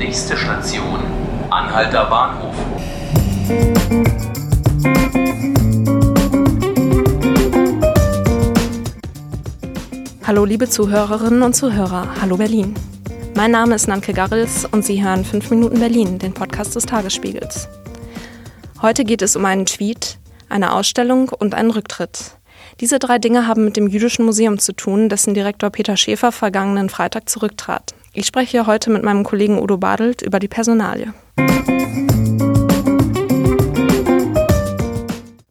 Nächste Station, Anhalter Bahnhof. Hallo liebe Zuhörerinnen und Zuhörer, hallo Berlin. Mein Name ist Nanke Garrels und Sie hören 5 Minuten Berlin, den Podcast des Tagesspiegels. Heute geht es um einen Tweet, eine Ausstellung und einen Rücktritt. Diese drei Dinge haben mit dem Jüdischen Museum zu tun, dessen Direktor Peter Schäfer vergangenen Freitag zurücktrat. Ich spreche heute mit meinem Kollegen Udo Badelt über die Personalie.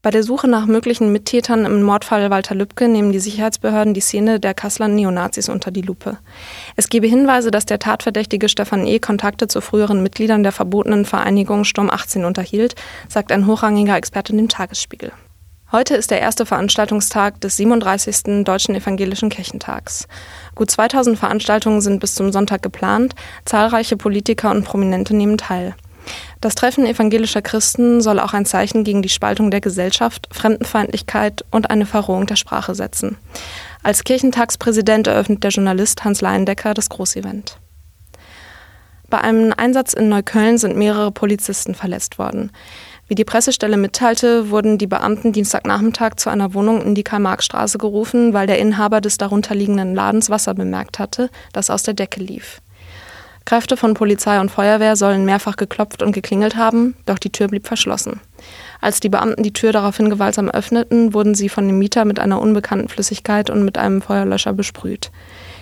Bei der Suche nach möglichen Mittätern im Mordfall Walter Lübcke nehmen die Sicherheitsbehörden die Szene der Kasseler Neonazis unter die Lupe. Es gebe Hinweise, dass der Tatverdächtige Stefan E. Kontakte zu früheren Mitgliedern der verbotenen Vereinigung Sturm 18 unterhielt, sagt ein hochrangiger Experte dem Tagesspiegel. Heute ist der erste Veranstaltungstag des 37. Deutschen Evangelischen Kirchentags. Gut 2000 Veranstaltungen sind bis zum Sonntag geplant, zahlreiche Politiker und Prominente nehmen teil. Das Treffen evangelischer Christen soll auch ein Zeichen gegen die Spaltung der Gesellschaft, Fremdenfeindlichkeit und eine Verrohung der Sprache setzen. Als Kirchentagspräsident eröffnet der Journalist Hans Leindecker das Großevent. Bei einem Einsatz in Neukölln sind mehrere Polizisten verletzt worden. Wie die Pressestelle mitteilte, wurden die Beamten Dienstagnachmittag zu einer Wohnung in die Karl-Marx-Straße gerufen, weil der Inhaber des darunterliegenden Ladens Wasser bemerkt hatte, das aus der Decke lief. Kräfte von Polizei und Feuerwehr sollen mehrfach geklopft und geklingelt haben, doch die Tür blieb verschlossen. Als die Beamten die Tür daraufhin gewaltsam öffneten, wurden sie von dem Mieter mit einer unbekannten Flüssigkeit und mit einem Feuerlöscher besprüht.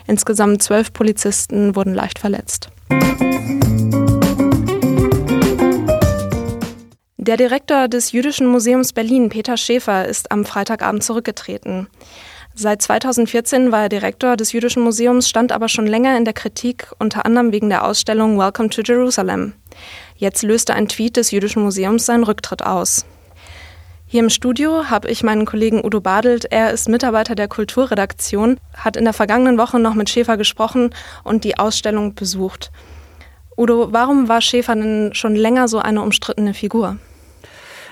Insgesamt zwölf Polizisten wurden leicht verletzt. Der Direktor des Jüdischen Museums Berlin, Peter Schäfer, ist am Freitagabend zurückgetreten. Seit 2014 war er Direktor des Jüdischen Museums, stand aber schon länger in der Kritik, unter anderem wegen der Ausstellung Welcome to Jerusalem. Jetzt löste ein Tweet des Jüdischen Museums seinen Rücktritt aus. Hier im Studio habe ich meinen Kollegen Udo Badelt. Er ist Mitarbeiter der Kulturredaktion, hat in der vergangenen Woche noch mit Schäfer gesprochen und die Ausstellung besucht. Udo, warum war Schäfer denn schon länger so eine umstrittene Figur?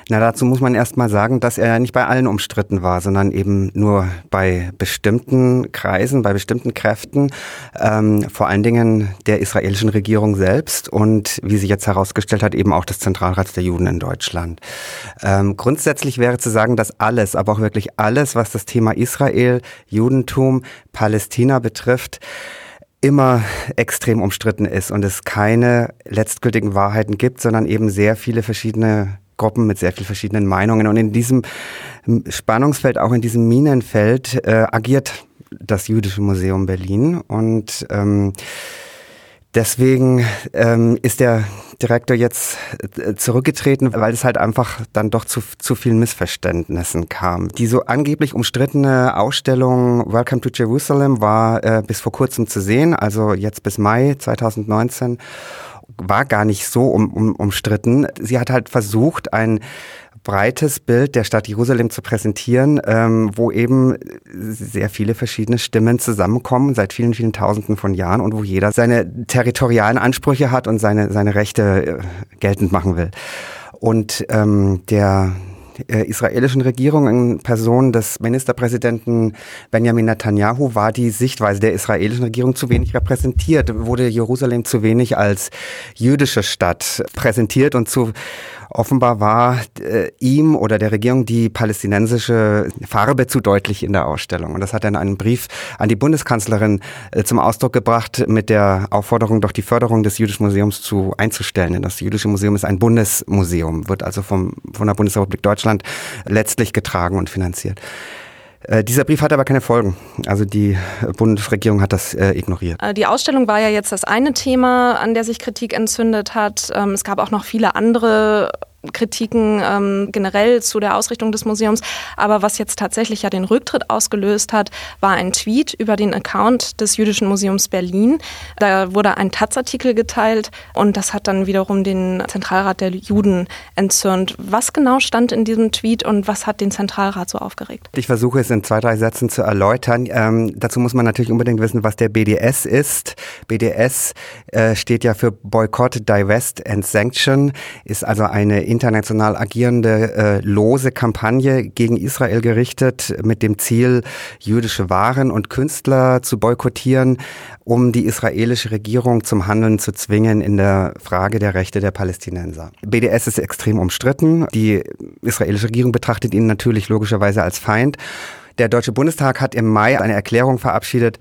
Na, dazu muss man erst mal sagen, dass er nicht bei allen umstritten war, sondern eben nur bei bestimmten Kreisen, bei bestimmten Kräften, ähm, vor allen Dingen der israelischen Regierung selbst und wie sie jetzt herausgestellt hat, eben auch des Zentralrats der Juden in Deutschland. Ähm, grundsätzlich wäre zu sagen, dass alles, aber auch wirklich alles, was das Thema Israel, Judentum, Palästina betrifft, immer extrem umstritten ist und es keine letztgültigen Wahrheiten gibt, sondern eben sehr viele verschiedene Gruppen mit sehr vielen verschiedenen Meinungen. Und in diesem Spannungsfeld, auch in diesem Minenfeld, äh, agiert das Jüdische Museum Berlin. Und ähm, deswegen ähm, ist der Direktor jetzt äh, zurückgetreten, weil es halt einfach dann doch zu, zu vielen Missverständnissen kam. Die so angeblich umstrittene Ausstellung Welcome to Jerusalem war äh, bis vor kurzem zu sehen, also jetzt bis Mai 2019 war gar nicht so um, um, umstritten. Sie hat halt versucht, ein breites Bild der Stadt Jerusalem zu präsentieren, ähm, wo eben sehr viele verschiedene Stimmen zusammenkommen seit vielen, vielen Tausenden von Jahren und wo jeder seine territorialen Ansprüche hat und seine, seine Rechte äh, geltend machen will. Und ähm, der äh, israelischen Regierung in Person des Ministerpräsidenten Benjamin Netanyahu war die Sichtweise der israelischen Regierung zu wenig repräsentiert, wurde Jerusalem zu wenig als jüdische Stadt präsentiert und zu Offenbar war äh, ihm oder der Regierung die palästinensische Farbe zu deutlich in der Ausstellung. Und das hat er in einem Brief an die Bundeskanzlerin äh, zum Ausdruck gebracht mit der Aufforderung, doch die Förderung des Jüdischen Museums zu einzustellen. Denn das Jüdische Museum ist ein Bundesmuseum, wird also vom, von der Bundesrepublik Deutschland letztlich getragen und finanziert. Äh, dieser Brief hat aber keine Folgen. Also die Bundesregierung hat das äh, ignoriert. Äh, die Ausstellung war ja jetzt das eine Thema, an der sich Kritik entzündet hat. Ähm, es gab auch noch viele andere Kritiken ähm, generell zu der Ausrichtung des Museums. Aber was jetzt tatsächlich ja den Rücktritt ausgelöst hat, war ein Tweet über den Account des Jüdischen Museums Berlin. Da wurde ein Taz-Artikel geteilt und das hat dann wiederum den Zentralrat der Juden entzürnt. Was genau stand in diesem Tweet und was hat den Zentralrat so aufgeregt? Ich versuche es in zwei, drei Sätzen zu erläutern. Ähm, dazu muss man natürlich unbedingt wissen, was der BDS ist. BDS äh, steht ja für Boycott, Divest and Sanction, ist also eine international agierende äh, lose Kampagne gegen Israel gerichtet mit dem Ziel, jüdische Waren und Künstler zu boykottieren, um die israelische Regierung zum Handeln zu zwingen in der Frage der Rechte der Palästinenser. BDS ist extrem umstritten. Die israelische Regierung betrachtet ihn natürlich logischerweise als Feind. Der Deutsche Bundestag hat im Mai eine Erklärung verabschiedet,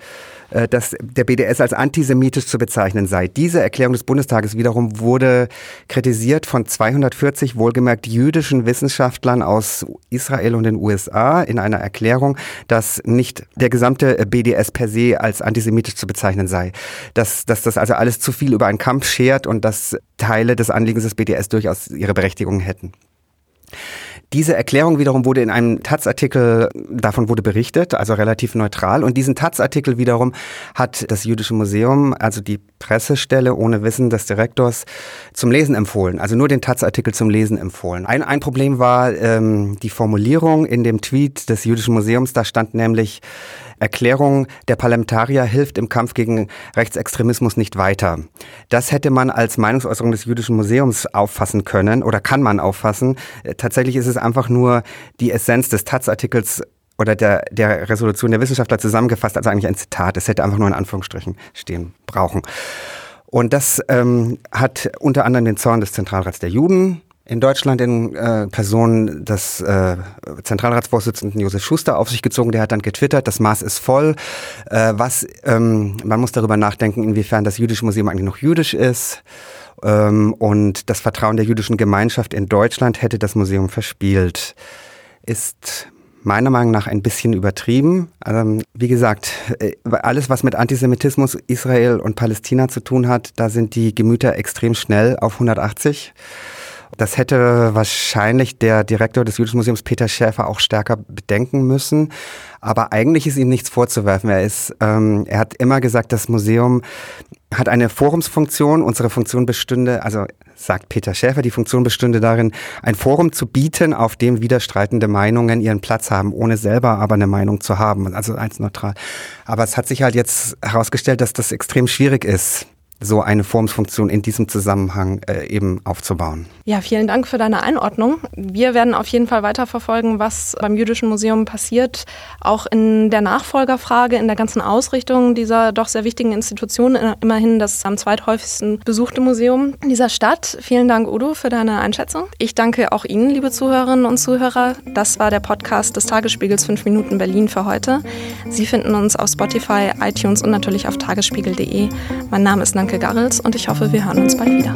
äh, dass der BDS als antisemitisch zu bezeichnen sei. Diese Erklärung des Bundestages wiederum wurde kritisiert von 240 wohlgemerkt jüdischen Wissenschaftlern aus Israel und den USA in einer Erklärung, dass nicht der gesamte BDS per se als antisemitisch zu bezeichnen sei. Dass, dass das also alles zu viel über einen Kampf schert und dass Teile des Anliegens des BDS durchaus ihre Berechtigung hätten. Diese Erklärung wiederum wurde in einem Taz-Artikel, davon wurde berichtet, also relativ neutral. Und diesen Taz-Artikel wiederum hat das Jüdische Museum, also die Pressestelle ohne Wissen des Direktors, zum Lesen empfohlen. Also nur den Taz-Artikel zum Lesen empfohlen. Ein, ein Problem war ähm, die Formulierung in dem Tweet des Jüdischen Museums. Da stand nämlich, Erklärung der Parlamentarier hilft im Kampf gegen Rechtsextremismus nicht weiter. Das hätte man als Meinungsäußerung des Jüdischen Museums auffassen können oder kann man auffassen. Tatsächlich ist es einfach nur die Essenz des Taz-Artikels oder der, der Resolution der Wissenschaftler zusammengefasst, also eigentlich ein Zitat. Es hätte einfach nur in Anführungsstrichen stehen brauchen. Und das ähm, hat unter anderem den Zorn des Zentralrats der Juden in Deutschland in äh, Person des äh, Zentralratsvorsitzenden Josef Schuster auf sich gezogen. Der hat dann getwittert, das Maß ist voll. Äh, was ähm, man muss darüber nachdenken, inwiefern das Jüdische Museum eigentlich noch jüdisch ist. Ähm, und das Vertrauen der jüdischen Gemeinschaft in Deutschland hätte das Museum verspielt. Ist meiner Meinung nach ein bisschen übertrieben. Ähm, wie gesagt, äh, alles, was mit Antisemitismus, Israel und Palästina zu tun hat, da sind die Gemüter extrem schnell auf 180. Das hätte wahrscheinlich der Direktor des Jüdischen Museums Peter Schäfer auch stärker bedenken müssen. Aber eigentlich ist ihm nichts vorzuwerfen. Er ist, ähm, er hat immer gesagt, das Museum hat eine Forumsfunktion. Unsere Funktion bestünde, also sagt Peter Schäfer, die Funktion bestünde darin, ein Forum zu bieten, auf dem widerstreitende Meinungen ihren Platz haben, ohne selber aber eine Meinung zu haben, also eins neutral. Aber es hat sich halt jetzt herausgestellt, dass das extrem schwierig ist so eine Formsfunktion in diesem Zusammenhang äh, eben aufzubauen. Ja, vielen Dank für deine Einordnung. Wir werden auf jeden Fall weiterverfolgen, was beim Jüdischen Museum passiert, auch in der Nachfolgerfrage, in der ganzen Ausrichtung dieser doch sehr wichtigen Institution, äh, immerhin das am zweithäufigsten besuchte Museum dieser Stadt. Vielen Dank, Udo, für deine Einschätzung. Ich danke auch Ihnen, liebe Zuhörerinnen und Zuhörer. Das war der Podcast des Tagesspiegels 5 Minuten Berlin für heute. Sie finden uns auf Spotify, iTunes und natürlich auf tagesspiegel.de. Mein Name ist Nanke Garrels und ich hoffe, wir hören uns bald wieder.